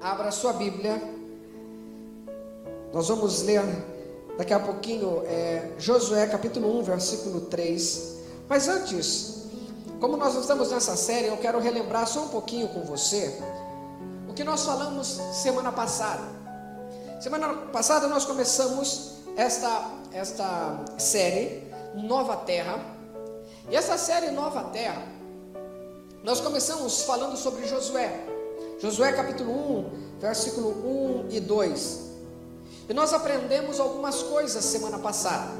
abra sua Bíblia. Nós vamos ler daqui a pouquinho é, Josué capítulo 1, versículo 3. Mas antes, como nós estamos nessa série, eu quero relembrar só um pouquinho com você o que nós falamos semana passada. Semana passada nós começamos esta, esta série Nova Terra. E essa série Nova Terra, nós começamos falando sobre Josué. Josué capítulo 1, versículo 1 e 2. E nós aprendemos algumas coisas semana passada.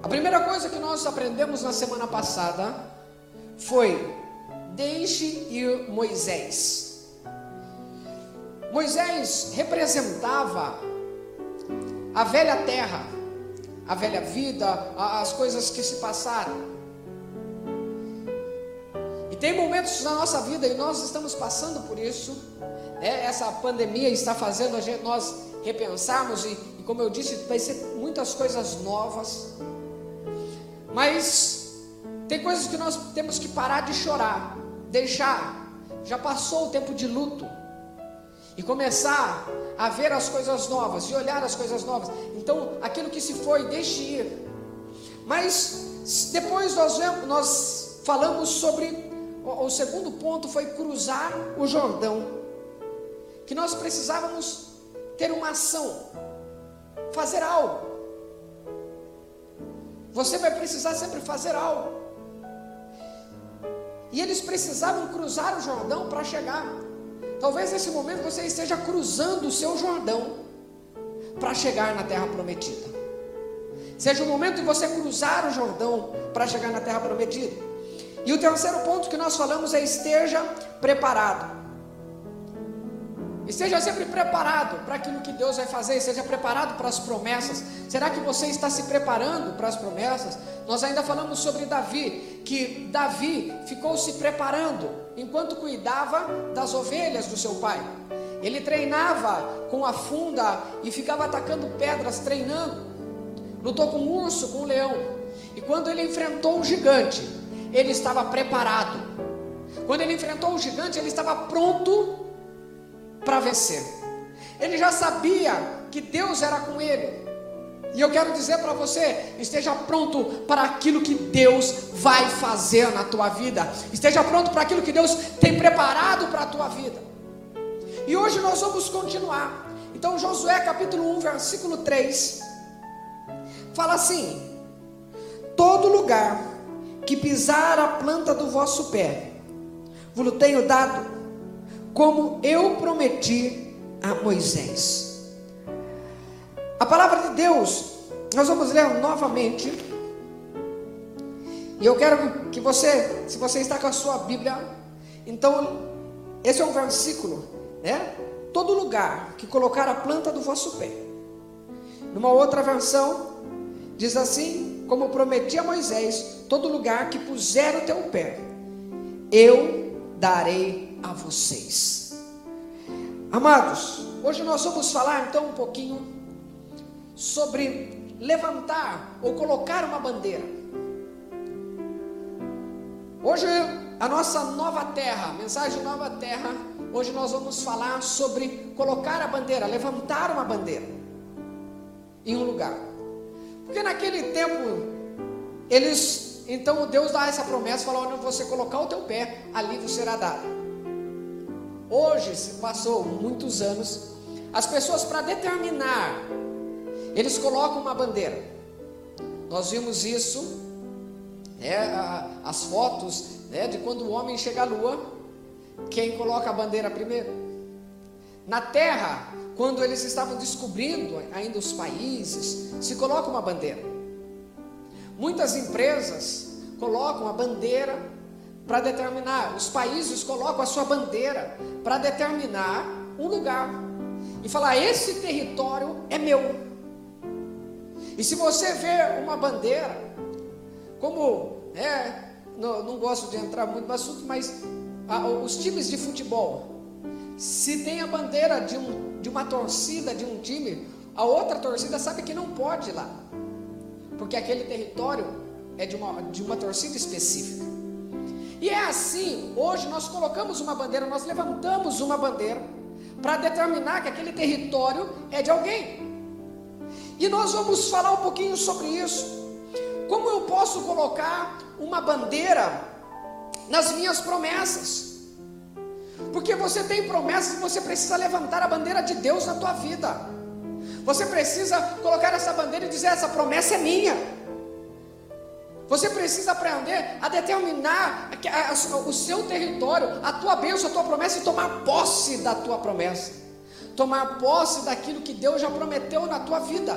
A primeira coisa que nós aprendemos na semana passada foi: deixe ir Moisés. Moisés representava a velha terra, a velha vida, as coisas que se passaram tem momentos na nossa vida e nós estamos passando por isso. Né? Essa pandemia está fazendo a gente, nós repensarmos e, e, como eu disse, vai ser muitas coisas novas. Mas tem coisas que nós temos que parar de chorar, deixar. Já passou o tempo de luto e começar a ver as coisas novas e olhar as coisas novas. Então, aquilo que se foi, deixe ir. Mas depois nós, nós falamos sobre o segundo ponto foi cruzar o Jordão. Que nós precisávamos ter uma ação, fazer algo. Você vai precisar sempre fazer algo. E eles precisavam cruzar o Jordão para chegar. Talvez nesse momento você esteja cruzando o seu Jordão para chegar na terra prometida. Seja o momento de você cruzar o Jordão para chegar na terra prometida. E o terceiro ponto que nós falamos é esteja preparado. Esteja sempre preparado para aquilo que Deus vai fazer, esteja preparado para as promessas. Será que você está se preparando para as promessas? Nós ainda falamos sobre Davi, que Davi ficou se preparando enquanto cuidava das ovelhas do seu pai. Ele treinava com a funda e ficava atacando pedras, treinando. Lutou com um urso, com um leão. E quando ele enfrentou um gigante, ele estava preparado. Quando ele enfrentou o gigante, ele estava pronto para vencer. Ele já sabia que Deus era com ele. E eu quero dizer para você: esteja pronto para aquilo que Deus vai fazer na tua vida. Esteja pronto para aquilo que Deus tem preparado para a tua vida. E hoje nós vamos continuar. Então, Josué capítulo 1, versículo 3, fala assim: Todo lugar que pisar a planta do vosso pé, vos tenho dado, como eu prometi a Moisés. A palavra de Deus, nós vamos ler novamente. E eu quero que você, se você está com a sua Bíblia, então, esse é um versículo, né? Todo lugar que colocar a planta do vosso pé. Numa outra versão, diz assim: como prometi a Moisés, todo lugar que puser o teu pé, eu darei a vocês. Amados, hoje nós vamos falar então um pouquinho sobre levantar ou colocar uma bandeira. Hoje a nossa nova terra, mensagem nova terra, hoje nós vamos falar sobre colocar a bandeira, levantar uma bandeira em um lugar. Porque naquele tempo, eles, então Deus dá essa promessa, fala, onde você colocar o teu pé, ali você será dado. Hoje, se passou muitos anos, as pessoas para determinar, eles colocam uma bandeira. Nós vimos isso, né, as fotos né, de quando o homem chega à lua, quem coloca a bandeira primeiro? Na terra, quando eles estavam descobrindo ainda os países, se coloca uma bandeira. Muitas empresas colocam a bandeira para determinar, os países colocam a sua bandeira para determinar um lugar e falar: esse território é meu. E se você vê uma bandeira, como é, não, não gosto de entrar muito no assunto, mas os times de futebol, se tem a bandeira de, um, de uma torcida, de um time, a outra torcida sabe que não pode ir lá, porque aquele território é de uma, de uma torcida específica. E é assim, hoje nós colocamos uma bandeira, nós levantamos uma bandeira para determinar que aquele território é de alguém. E nós vamos falar um pouquinho sobre isso. Como eu posso colocar uma bandeira nas minhas promessas? Porque você tem promessas e você precisa levantar a bandeira de Deus na tua vida. Você precisa colocar essa bandeira e dizer: essa promessa é minha. Você precisa aprender a determinar o seu território, a tua bênção, a tua promessa e tomar posse da tua promessa tomar posse daquilo que Deus já prometeu na tua vida.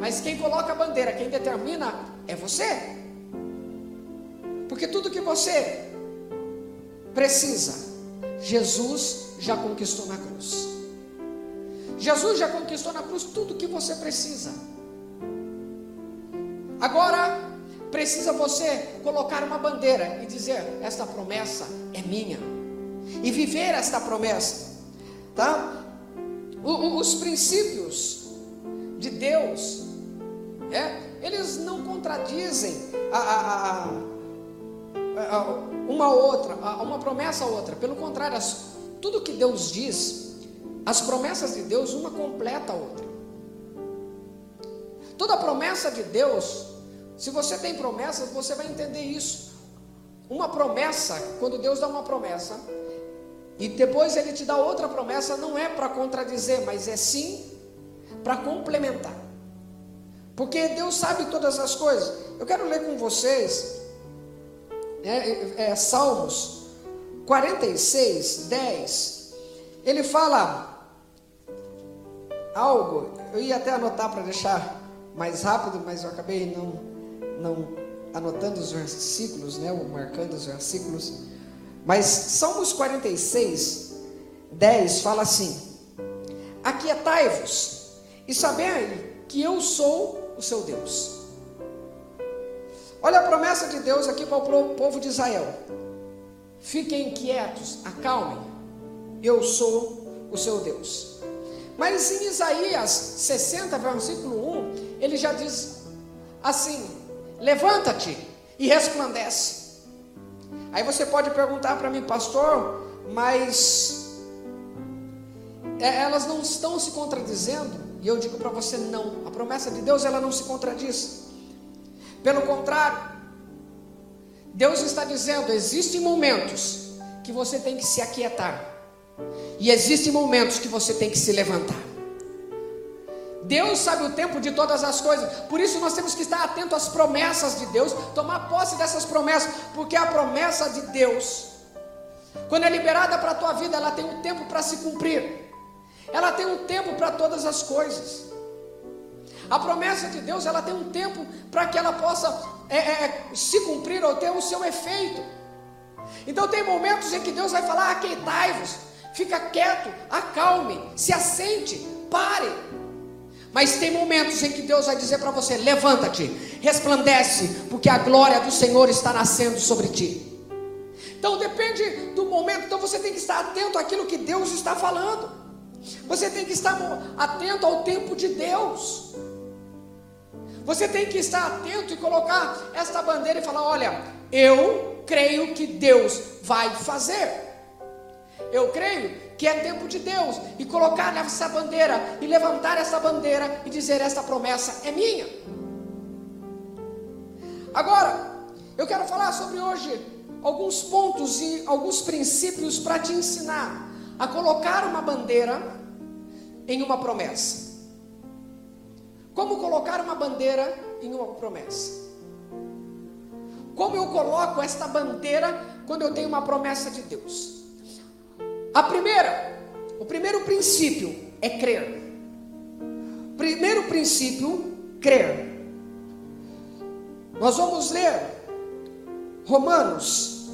Mas quem coloca a bandeira, quem determina é você. Porque tudo que você precisa, Jesus já conquistou na cruz. Jesus já conquistou na cruz tudo que você precisa. Agora, precisa você colocar uma bandeira e dizer: esta promessa é minha. E viver esta promessa tá? O, o, os princípios de Deus, é, eles não contradizem a, a, a, uma outra, uma promessa a outra. Pelo contrário, as, tudo que Deus diz, as promessas de Deus, uma completa a outra. Toda promessa de Deus, se você tem promessas, você vai entender isso. Uma promessa, quando Deus dá uma promessa, e depois ele te dá outra promessa, não é para contradizer, mas é sim para complementar. Porque Deus sabe todas as coisas. Eu quero ler com vocês é, é, Salmos 46, 10. Ele fala algo, eu ia até anotar para deixar mais rápido, mas eu acabei não, não anotando os versículos, né, ou marcando os versículos. Mas Salmos 46, 10 fala assim: Aquietai-vos e sabei que eu sou o seu Deus. Olha a promessa de Deus aqui para o povo de Israel: Fiquem quietos, acalmem, eu sou o seu Deus. Mas em Isaías 60, versículo 1, ele já diz assim: Levanta-te e resplandece Aí você pode perguntar para mim, pastor, mas é, elas não estão se contradizendo? E eu digo para você, não. A promessa de Deus ela não se contradiz. Pelo contrário, Deus está dizendo: existem momentos que você tem que se aquietar, e existem momentos que você tem que se levantar. Deus sabe o tempo de todas as coisas, por isso nós temos que estar atento às promessas de Deus, tomar posse dessas promessas, porque a promessa de Deus, quando é liberada para a tua vida, ela tem um tempo para se cumprir, ela tem um tempo para todas as coisas. A promessa de Deus, ela tem um tempo para que ela possa é, é, se cumprir ou ter o seu efeito. Então tem momentos em que Deus vai falar: aquietai-vos, fica quieto, acalme, se assente, pare. Mas tem momentos em que Deus vai dizer para você: levanta-te, resplandece, porque a glória do Senhor está nascendo sobre ti. Então depende do momento, então você tem que estar atento àquilo que Deus está falando. Você tem que estar atento ao tempo de Deus. Você tem que estar atento e colocar esta bandeira e falar: olha, eu creio que Deus vai fazer. Eu creio que é tempo de Deus, e colocar essa bandeira, e levantar essa bandeira e dizer: esta promessa é minha. Agora, eu quero falar sobre hoje alguns pontos e alguns princípios para te ensinar a colocar uma bandeira em uma promessa. Como colocar uma bandeira em uma promessa? Como eu coloco esta bandeira quando eu tenho uma promessa de Deus? A primeira, o primeiro princípio é crer. Primeiro princípio, crer. Nós vamos ler Romanos,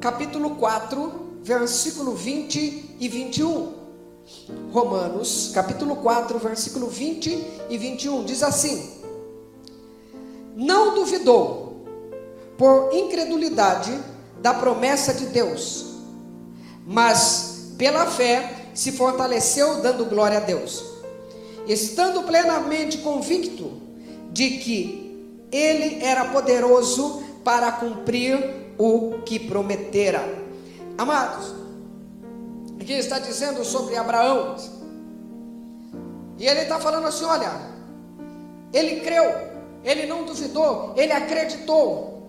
capítulo 4, versículo 20 e 21. Romanos, capítulo 4, versículo 20 e 21, diz assim: Não duvidou, por incredulidade, da promessa de Deus, mas pela fé se fortaleceu dando glória a Deus, estando plenamente convicto de que ele era poderoso para cumprir o que prometera. Amados, aqui está dizendo sobre Abraão, e ele está falando assim: olha, ele creu, ele não duvidou, ele acreditou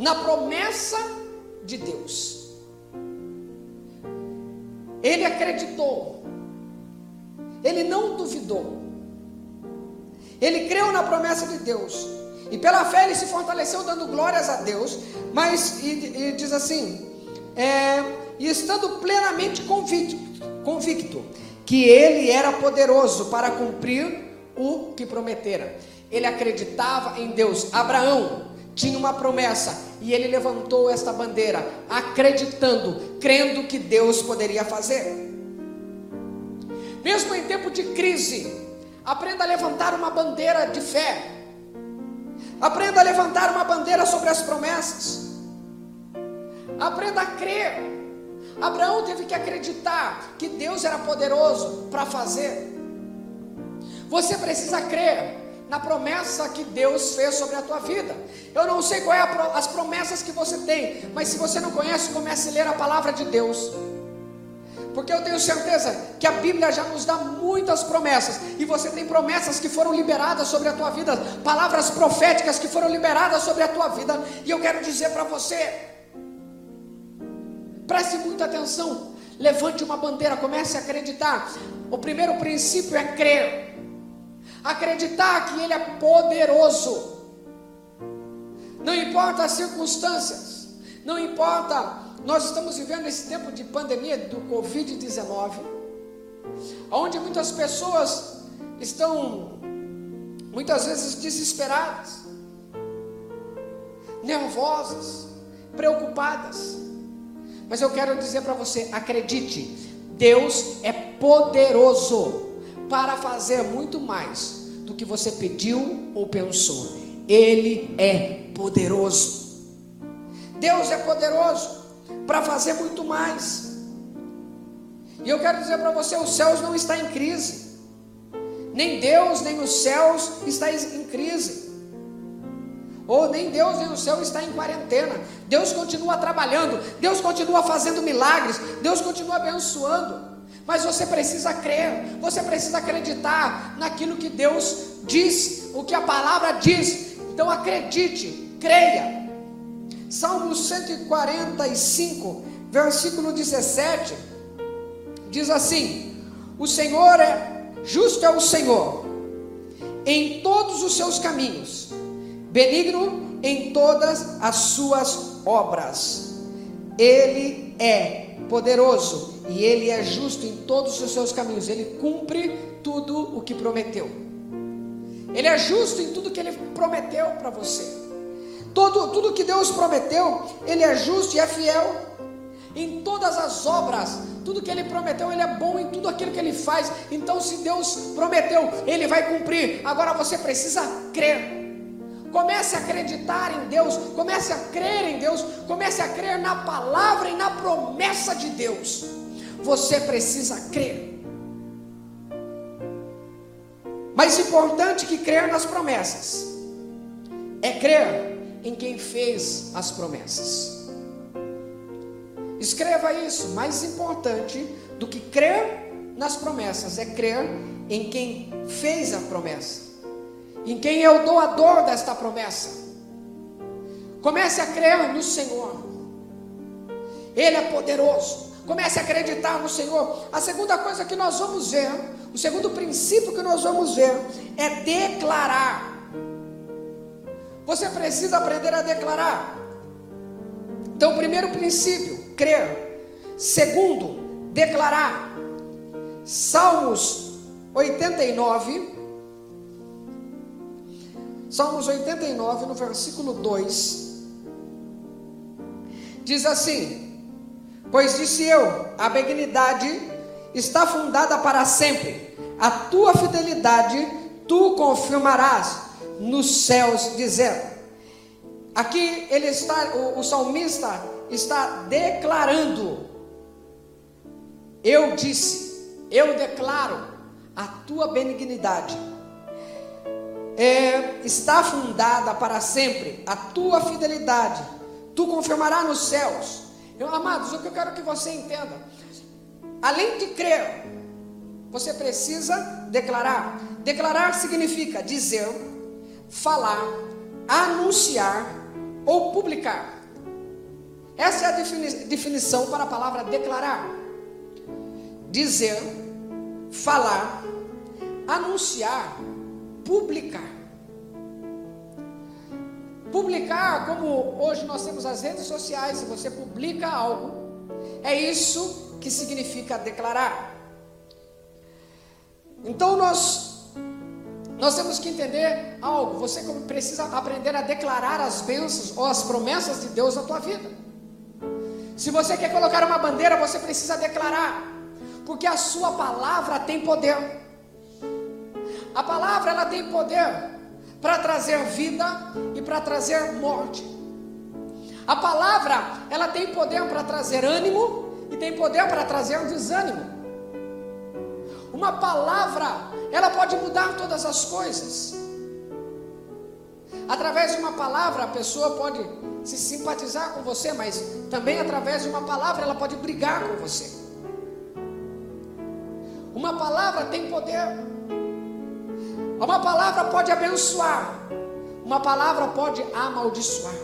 na promessa de Deus. Ele acreditou, ele não duvidou, ele creu na promessa de Deus, e pela fé ele se fortaleceu, dando glórias a Deus, mas, e, e diz assim, é, e estando plenamente convicto, convicto que ele era poderoso para cumprir o que prometera. Ele acreditava em Deus. Abraão tinha uma promessa e ele levantou esta bandeira, acreditando, crendo que Deus poderia fazer. Mesmo em tempo de crise, aprenda a levantar uma bandeira de fé. Aprenda a levantar uma bandeira sobre as promessas. Aprenda a crer. Abraão teve que acreditar que Deus era poderoso para fazer. Você precisa crer na promessa que Deus fez sobre a tua vida. Eu não sei quais é as promessas que você tem, mas se você não conhece, comece a ler a palavra de Deus. Porque eu tenho certeza que a Bíblia já nos dá muitas promessas, e você tem promessas que foram liberadas sobre a tua vida, palavras proféticas que foram liberadas sobre a tua vida, e eu quero dizer para você: Preste muita atenção. Levante uma bandeira, comece a acreditar. O primeiro princípio é crer. Acreditar que Ele é poderoso. Não importa as circunstâncias, não importa. Nós estamos vivendo esse tempo de pandemia do Covid-19, onde muitas pessoas estão muitas vezes desesperadas, nervosas, preocupadas. Mas eu quero dizer para você: acredite, Deus é poderoso para fazer muito mais do que você pediu ou pensou. Ele é poderoso. Deus é poderoso para fazer muito mais. E eu quero dizer para você: os céus não estão em crise. Nem Deus, nem os céus estão em crise. Ou nem Deus nem o céu está em quarentena. Deus continua trabalhando, Deus continua fazendo milagres, Deus continua abençoando. Mas você precisa crer, você precisa acreditar naquilo que Deus diz, o que a palavra diz. Então acredite, creia. Salmo 145, versículo 17, diz assim: O Senhor é justo é o Senhor em todos os seus caminhos benigno em todas as suas obras. Ele é poderoso e ele é justo em todos os seus caminhos. Ele cumpre tudo o que prometeu. Ele é justo em tudo que ele prometeu para você. Todo, tudo que Deus prometeu, ele é justo e é fiel em todas as obras, tudo que ele prometeu, ele é bom em tudo aquilo que ele faz. Então, se Deus prometeu, ele vai cumprir. Agora você precisa crer. Comece a acreditar em Deus, comece a crer em Deus, comece a crer na palavra e na promessa de Deus. Você precisa crer. Mais importante que crer nas promessas é crer em quem fez as promessas. Escreva isso. Mais importante do que crer nas promessas é crer em quem fez a promessa em quem é o doador desta promessa. Comece a crer no Senhor. Ele é poderoso. Comece a acreditar no Senhor. A segunda coisa que nós vamos ver, o segundo princípio que nós vamos ver, é declarar. Você precisa aprender a declarar. Então, primeiro princípio, crer. Segundo, declarar. Salmos 89, Salmos 89, no versículo 2, diz assim: Pois disse eu, a benignidade está fundada para sempre, a tua fidelidade tu confirmarás nos céus, dizendo. Aqui ele está, o, o salmista está declarando. Eu disse, eu declaro a tua benignidade é, está fundada para sempre a tua fidelidade, tu confirmarás nos céus. Eu, amados, o que eu quero que você entenda, além de crer, você precisa declarar. Declarar significa dizer, falar, anunciar ou publicar. Essa é a definição para a palavra declarar: dizer, falar, anunciar, publicar. Publicar, como hoje nós temos as redes sociais, se você publica algo, é isso que significa declarar. Então nós nós temos que entender algo. Você precisa aprender a declarar as bênçãos ou as promessas de Deus na tua vida. Se você quer colocar uma bandeira, você precisa declarar, porque a sua palavra tem poder. A palavra ela tem poder para trazer vida e para trazer morte. A palavra ela tem poder para trazer ânimo e tem poder para trazer desânimo. Uma palavra ela pode mudar todas as coisas. Através de uma palavra, a pessoa pode se simpatizar com você, mas também através de uma palavra ela pode brigar com você. Uma palavra tem poder. Uma palavra pode abençoar. Uma palavra pode amaldiçoar.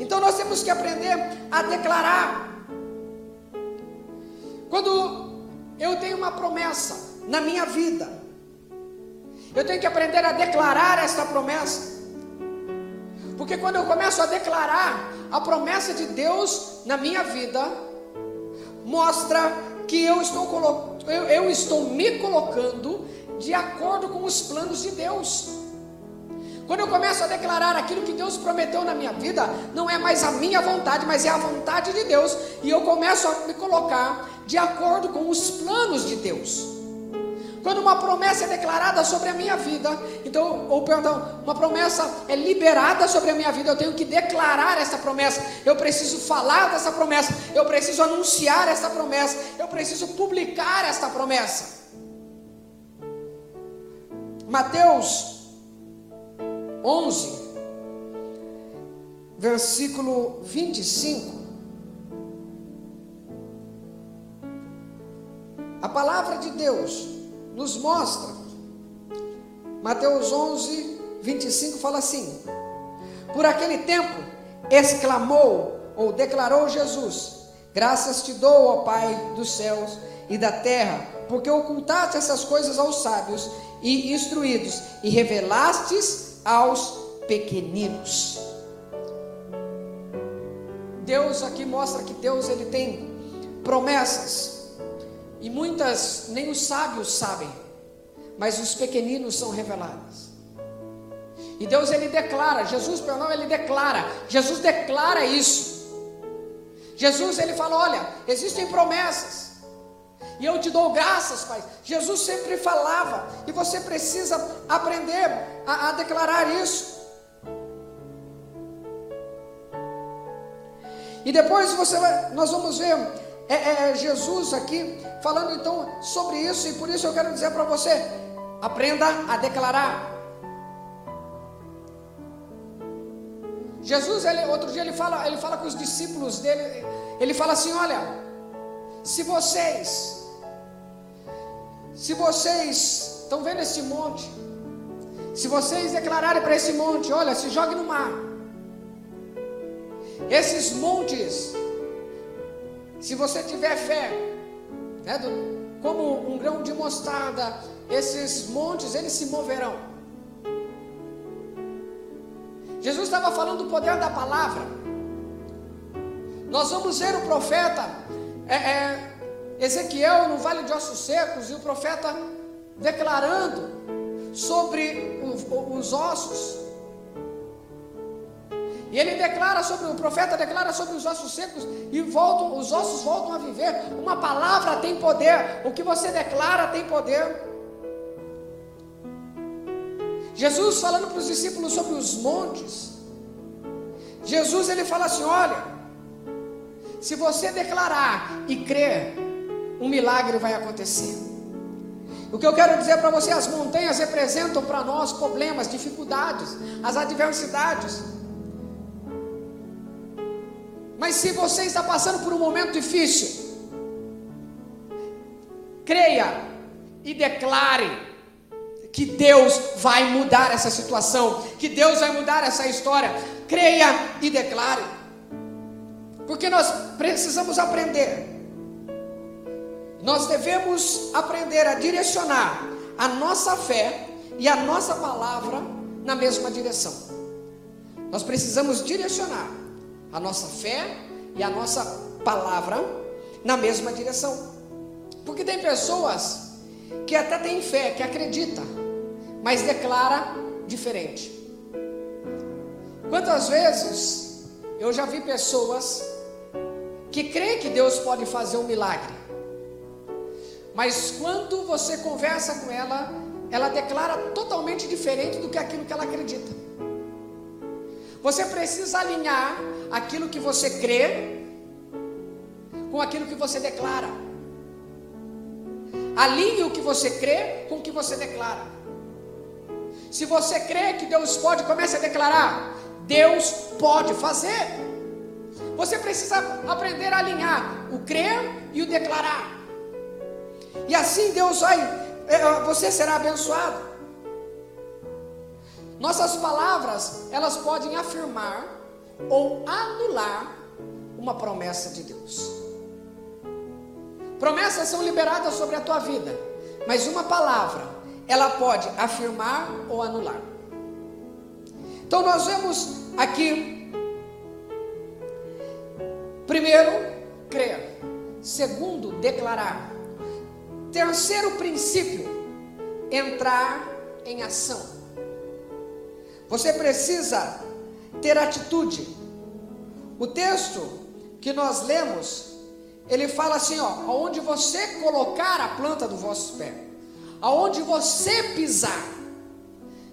Então nós temos que aprender a declarar. Quando eu tenho uma promessa na minha vida, eu tenho que aprender a declarar esta promessa. Porque quando eu começo a declarar a promessa de Deus na minha vida, mostra que eu estou, eu, eu estou me colocando de acordo com os planos de Deus. Quando eu começo a declarar aquilo que Deus prometeu na minha vida, não é mais a minha vontade, mas é a vontade de Deus, e eu começo a me colocar de acordo com os planos de Deus. Quando uma promessa é declarada sobre a minha vida, então, ou perdão, uma promessa é liberada sobre a minha vida, eu tenho que declarar essa promessa, eu preciso falar dessa promessa, eu preciso anunciar essa promessa, eu preciso publicar esta promessa. Mateus 11, versículo 25. A palavra de Deus nos mostra. Mateus 11, 25 fala assim: Por aquele tempo exclamou ou declarou Jesus: Graças te dou, ó Pai dos céus e da terra, porque ocultaste essas coisas aos sábios e instruídos e revelastes aos pequeninos. Deus aqui mostra que Deus ele tem promessas e muitas nem os sábios sabem, mas os pequeninos são revelados. E Deus ele declara, Jesus, perdão, ele declara, Jesus declara isso. Jesus ele fala: olha, existem promessas, e eu te dou graças, Pai. Jesus sempre falava, e você precisa aprender a, a declarar isso. E depois você vai, nós vamos ver é, é, Jesus aqui falando então sobre isso, e por isso eu quero dizer para você: aprenda a declarar. Jesus, ele, outro dia ele fala, ele fala com os discípulos dele, ele fala assim: olha, se vocês, se vocês estão vendo esse monte, se vocês declararem para esse monte, olha, se jogue no mar. Esses montes se você tiver fé, né, do, como um grão de mostarda, esses montes eles se moverão. Jesus estava falando do poder da palavra. Nós vamos ver o profeta é, é, Ezequiel no vale de ossos secos e o profeta declarando sobre o, os ossos. E ele declara sobre, o profeta declara sobre os ossos secos e voltam, os ossos voltam a viver. Uma palavra tem poder, o que você declara tem poder. Jesus falando para os discípulos sobre os montes. Jesus ele fala assim: olha, se você declarar e crer, um milagre vai acontecer. O que eu quero dizer para você, as montanhas representam para nós problemas, dificuldades, as adversidades. Mas se você está passando por um momento difícil, creia e declare que Deus vai mudar essa situação, que Deus vai mudar essa história. Creia e declare. Porque nós precisamos aprender. Nós devemos aprender a direcionar a nossa fé e a nossa palavra na mesma direção. Nós precisamos direcionar a nossa fé e a nossa palavra na mesma direção. Porque tem pessoas que até têm fé, que acredita, mas declara diferente. Quantas vezes eu já vi pessoas que creem que Deus pode fazer um milagre, mas quando você conversa com ela, ela declara totalmente diferente do que aquilo que ela acredita. Você precisa alinhar aquilo que você crê com aquilo que você declara. Alinhe o que você crê com o que você declara. Se você crê que Deus pode, comece a declarar: Deus pode fazer. Você precisa aprender a alinhar o crer e o declarar. E assim Deus vai, é, você será abençoado. Nossas palavras, elas podem afirmar ou anular uma promessa de Deus. Promessas são liberadas sobre a tua vida, mas uma palavra, ela pode afirmar ou anular. Então nós vemos aqui, primeiro, crer, segundo, declarar, terceiro princípio, entrar em ação. Você precisa ter atitude. O texto que nós lemos, ele fala assim, ó, aonde você colocar a planta do vosso pé, aonde você pisar.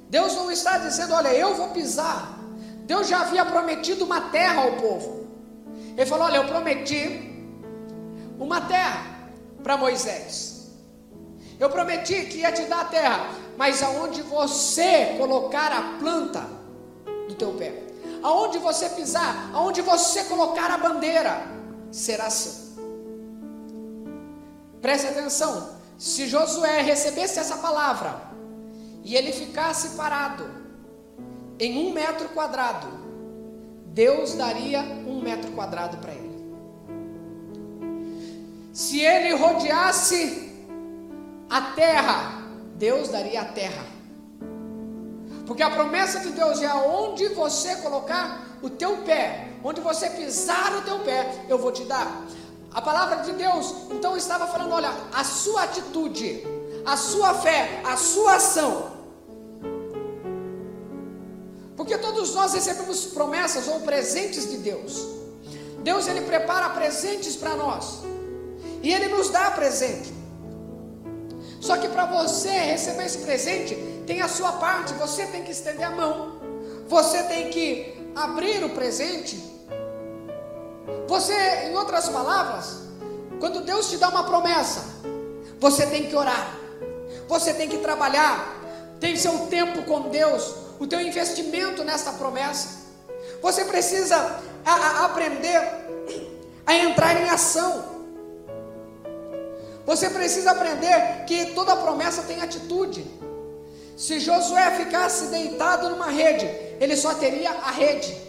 Deus não está dizendo, olha, eu vou pisar. Deus já havia prometido uma terra ao povo. Ele falou, olha, eu prometi uma terra para Moisés. Eu prometi que ia te dar a terra, mas aonde você colocar a planta do teu pé, aonde você pisar, aonde você colocar a bandeira, será seu. Preste atenção. Se Josué recebesse essa palavra e ele ficasse parado em um metro quadrado, Deus daria metro quadrado para ele. Se ele rodeasse a terra, Deus daria a terra. Porque a promessa de Deus é onde você colocar o teu pé, onde você pisar o teu pé, eu vou te dar. A palavra de Deus então estava falando: olha, a sua atitude, a sua fé, a sua ação. Porque todos nós recebemos promessas ou presentes de Deus. Deus ele prepara presentes para nós. E ele nos dá presente. Só que para você receber esse presente, tem a sua parte, você tem que estender a mão. Você tem que abrir o presente você, em outras palavras, quando Deus te dá uma promessa, você tem que orar, você tem que trabalhar, tem seu tempo com Deus, o teu investimento nessa promessa. Você precisa a, a aprender a entrar em ação. Você precisa aprender que toda promessa tem atitude. Se Josué ficasse deitado numa rede, ele só teria a rede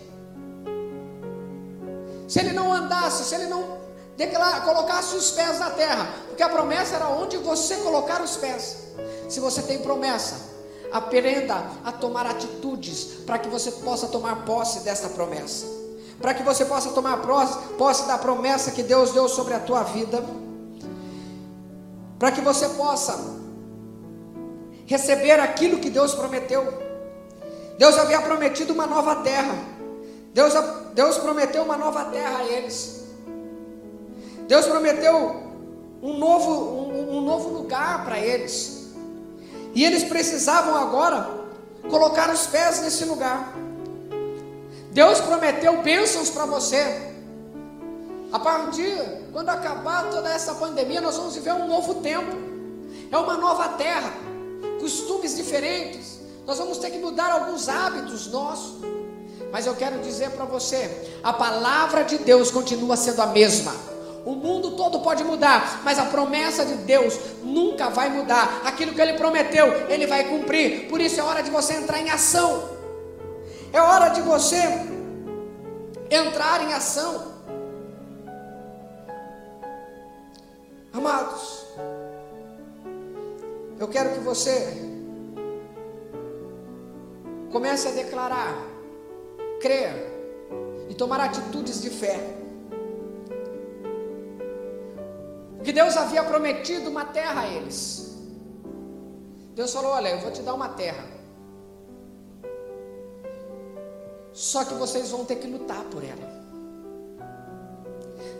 se ele não andasse, se ele não declar, colocasse os pés na terra, porque a promessa era onde você colocar os pés. Se você tem promessa, aprenda a tomar atitudes para que você possa tomar posse dessa promessa, para que você possa tomar posse da promessa que Deus deu sobre a tua vida, para que você possa receber aquilo que Deus prometeu. Deus havia prometido uma nova terra. Deus, Deus prometeu uma nova terra a eles. Deus prometeu um novo, um, um novo lugar para eles. E eles precisavam agora colocar os pés nesse lugar. Deus prometeu bênçãos para você. A partir, quando acabar toda essa pandemia, nós vamos viver um novo tempo. É uma nova terra, costumes diferentes. Nós vamos ter que mudar alguns hábitos nossos. Mas eu quero dizer para você: a palavra de Deus continua sendo a mesma. O mundo todo pode mudar, mas a promessa de Deus nunca vai mudar. Aquilo que Ele prometeu, Ele vai cumprir. Por isso é hora de você entrar em ação. É hora de você entrar em ação. Amados, eu quero que você comece a declarar, crer e tomar atitudes de fé. Que Deus havia prometido uma terra a eles. Deus falou: Olha, eu vou te dar uma terra. Só que vocês vão ter que lutar por ela.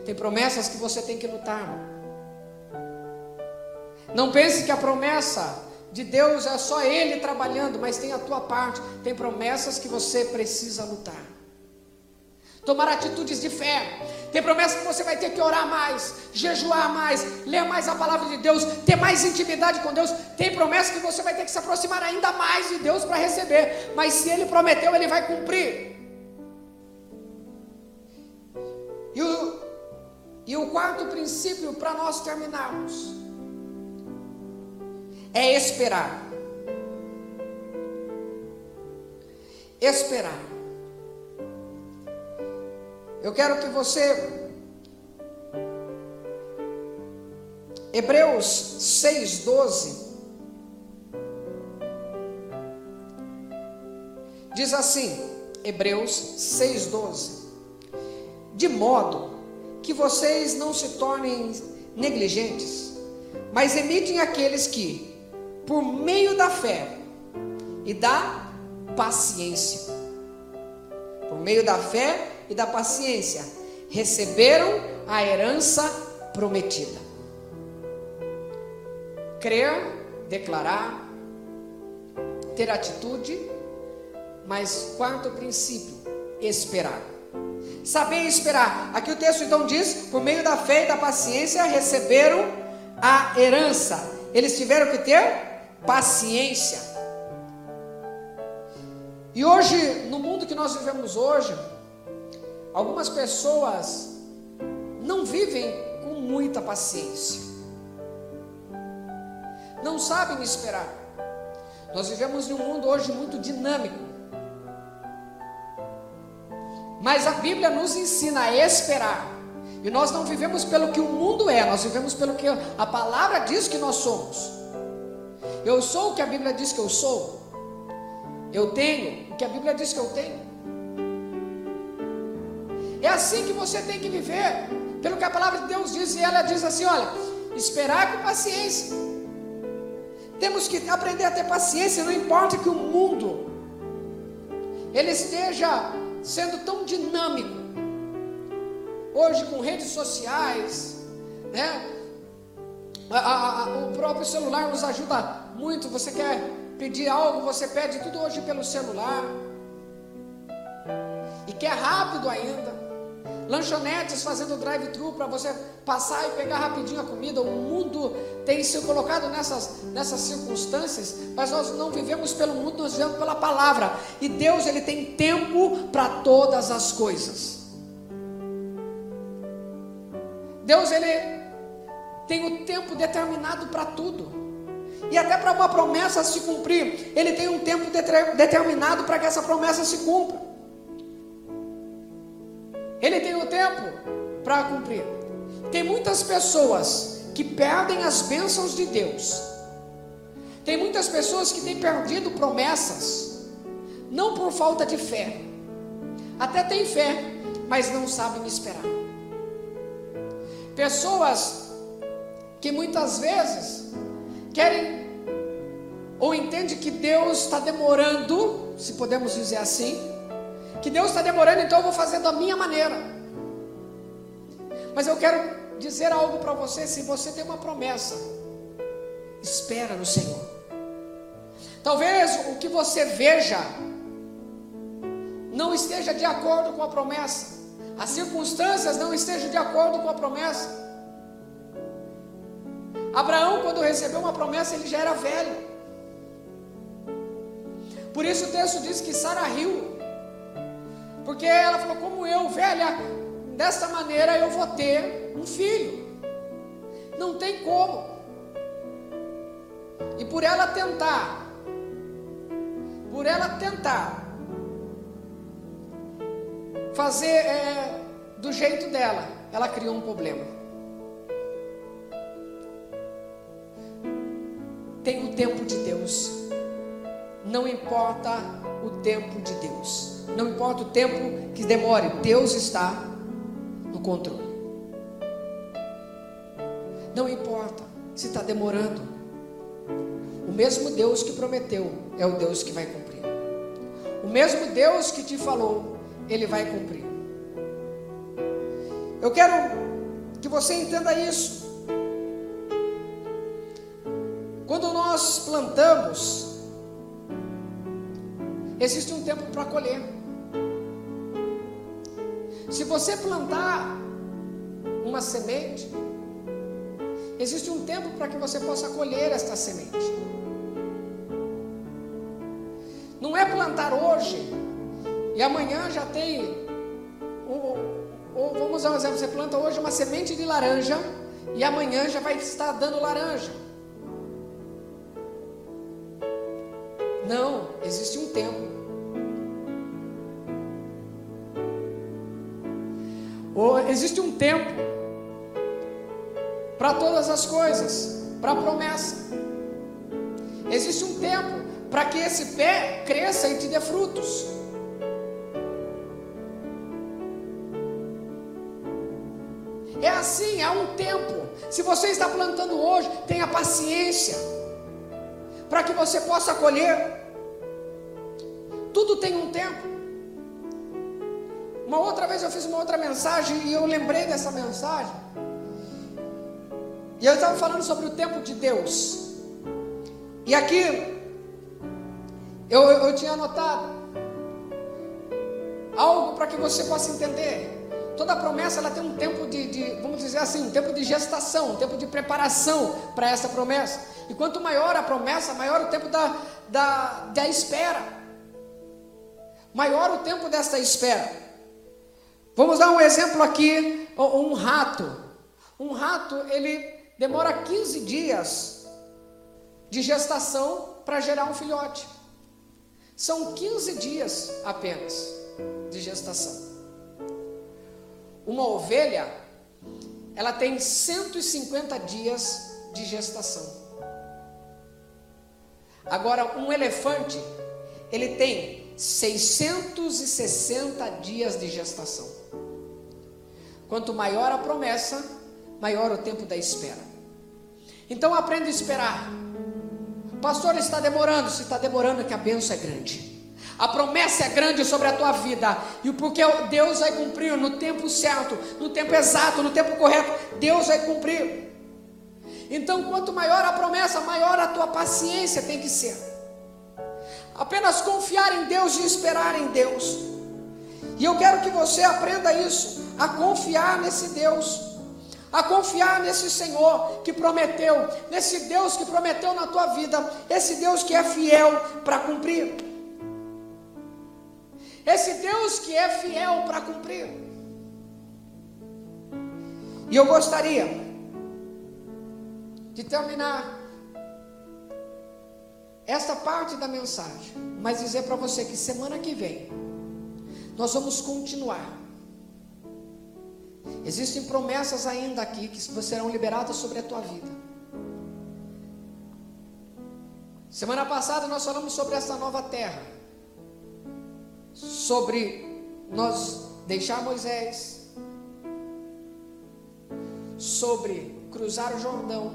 Tem promessas que você tem que lutar, irmão. Não pense que a promessa de Deus é só Ele trabalhando, mas tem a tua parte. Tem promessas que você precisa lutar. Tomar atitudes de fé. Tem promessa que você vai ter que orar mais, jejuar mais, ler mais a palavra de Deus, ter mais intimidade com Deus. Tem promessa que você vai ter que se aproximar ainda mais de Deus para receber. Mas se Ele prometeu, Ele vai cumprir. E o, e o quarto princípio para nós terminarmos é esperar. Esperar. Eu quero que você. Hebreus 6,12. Diz assim, Hebreus 6,12: De modo que vocês não se tornem negligentes, mas emitem aqueles que, por meio da fé e da paciência, por meio da fé e da paciência, receberam a herança prometida. Crer, declarar, ter atitude, mas quarto princípio, esperar. Saber esperar. Aqui o texto então diz: por meio da fé e da paciência receberam a herança. Eles tiveram que ter paciência. E hoje, no mundo que nós vivemos hoje, Algumas pessoas não vivem com muita paciência, não sabem esperar. Nós vivemos em um mundo hoje muito dinâmico, mas a Bíblia nos ensina a esperar. E nós não vivemos pelo que o mundo é, nós vivemos pelo que a palavra diz que nós somos. Eu sou o que a Bíblia diz que eu sou. Eu tenho o que a Bíblia diz que eu tenho. É assim que você tem que viver, pelo que a palavra de Deus diz, e ela diz assim: olha, esperar com paciência. Temos que aprender a ter paciência, não importa que o mundo ele esteja sendo tão dinâmico. Hoje com redes sociais, né? A, a, a, o próprio celular nos ajuda muito. Você quer pedir algo, você pede tudo hoje pelo celular. E quer rápido ainda lanchonetes fazendo drive-thru para você passar e pegar rapidinho a comida. O mundo tem se colocado nessas, nessas circunstâncias, mas nós não vivemos pelo mundo, nós vivemos pela palavra. E Deus ele tem tempo para todas as coisas. Deus ele tem o tempo determinado para tudo. E até para uma promessa se cumprir, ele tem um tempo determinado para que essa promessa se cumpra. Ele tem o tempo para cumprir. Tem muitas pessoas que perdem as bênçãos de Deus. Tem muitas pessoas que têm perdido promessas, não por falta de fé. Até tem fé, mas não sabem esperar. Pessoas que muitas vezes querem ou entendem que Deus está demorando, se podemos dizer assim, que Deus está demorando, então eu vou fazer da minha maneira. Mas eu quero dizer algo para você: se você tem uma promessa, espera no Senhor. Talvez o que você veja não esteja de acordo com a promessa, as circunstâncias não estejam de acordo com a promessa. Abraão, quando recebeu uma promessa, ele já era velho. Por isso o texto diz que Sara riu. Porque ela falou: Como eu, velha, desta maneira eu vou ter um filho. Não tem como. E por ela tentar, por ela tentar fazer é, do jeito dela, ela criou um problema. Tem o tempo de Deus. Não importa o tempo de Deus. Não importa o tempo que demore, Deus está no controle. Não importa se está demorando. O mesmo Deus que prometeu é o Deus que vai cumprir. O mesmo Deus que te falou, ele vai cumprir. Eu quero que você entenda isso. Quando nós plantamos, existe um tempo para colher. Se você plantar uma semente, existe um tempo para que você possa colher esta semente. Não é plantar hoje e amanhã já tem. Ou, ou vamos dar um exemplo: você planta hoje uma semente de laranja e amanhã já vai estar dando laranja. Não, existe um tempo. Ou existe um tempo para todas as coisas, para a promessa. Existe um tempo para que esse pé cresça e te dê frutos. É assim, há um tempo. Se você está plantando hoje, tenha paciência para que você possa colher. Tudo tem um tempo. Uma outra vez eu fiz uma outra mensagem e eu lembrei dessa mensagem. E eu estava falando sobre o tempo de Deus. E aqui eu, eu tinha anotado algo para que você possa entender. Toda promessa ela tem um tempo de, de, vamos dizer assim, um tempo de gestação, um tempo de preparação para essa promessa. E quanto maior a promessa, maior o tempo da, da, da espera. Maior o tempo dessa espera. Vamos dar um exemplo aqui, um rato. Um rato, ele demora 15 dias de gestação para gerar um filhote. São 15 dias apenas de gestação. Uma ovelha, ela tem 150 dias de gestação. Agora, um elefante, ele tem 660 dias de gestação. Quanto maior a promessa, maior o tempo da espera. Então aprenda a esperar. Pastor, está demorando. Se está demorando, é que a bênção é grande. A promessa é grande sobre a tua vida. E porque Deus vai cumprir no tempo certo, no tempo exato, no tempo correto. Deus vai cumprir. Então, quanto maior a promessa, maior a tua paciência tem que ser. Apenas confiar em Deus e esperar em Deus. E eu quero que você aprenda isso, a confiar nesse Deus a confiar nesse Senhor que prometeu, nesse Deus que prometeu na tua vida, esse Deus que é fiel para cumprir. Esse Deus que é fiel para cumprir. E eu gostaria de terminar esta parte da mensagem, mas dizer para você que semana que vem nós vamos continuar Existem promessas ainda aqui que serão liberadas sobre a tua vida. Semana passada nós falamos sobre essa nova terra. Sobre nós deixar Moisés. Sobre cruzar o Jordão.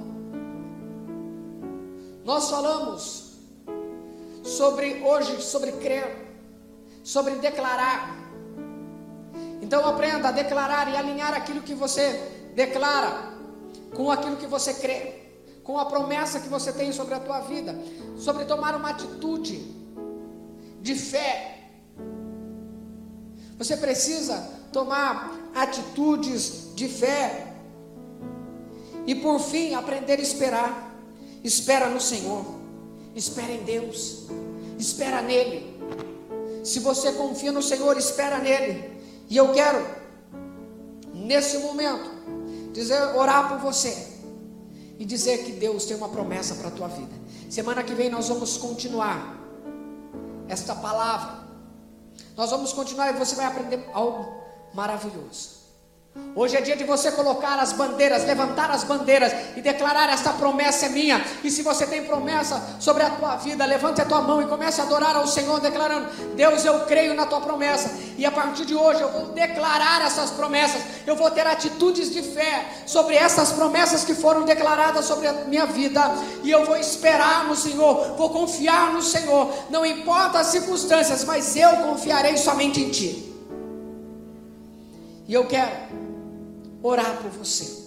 Nós falamos sobre hoje sobre crer, sobre declarar então aprenda a declarar e alinhar aquilo que você declara com aquilo que você crê, com a promessa que você tem sobre a tua vida, sobre tomar uma atitude de fé. Você precisa tomar atitudes de fé. E por fim, aprender a esperar. Espera no Senhor. Espera em Deus. Espera nele. Se você confia no Senhor, espera nele. E eu quero, nesse momento, dizer, orar por você e dizer que Deus tem uma promessa para a tua vida. Semana que vem nós vamos continuar esta palavra. Nós vamos continuar e você vai aprender algo maravilhoso. Hoje é dia de você colocar as bandeiras, levantar as bandeiras e declarar: esta promessa é minha. E se você tem promessa sobre a tua vida, levante a tua mão e comece a adorar ao Senhor, declarando: Deus, eu creio na tua promessa. E a partir de hoje eu vou declarar essas promessas. Eu vou ter atitudes de fé sobre essas promessas que foram declaradas sobre a minha vida. E eu vou esperar no Senhor, vou confiar no Senhor. Não importa as circunstâncias, mas eu confiarei somente em Ti. E eu quero orar por você.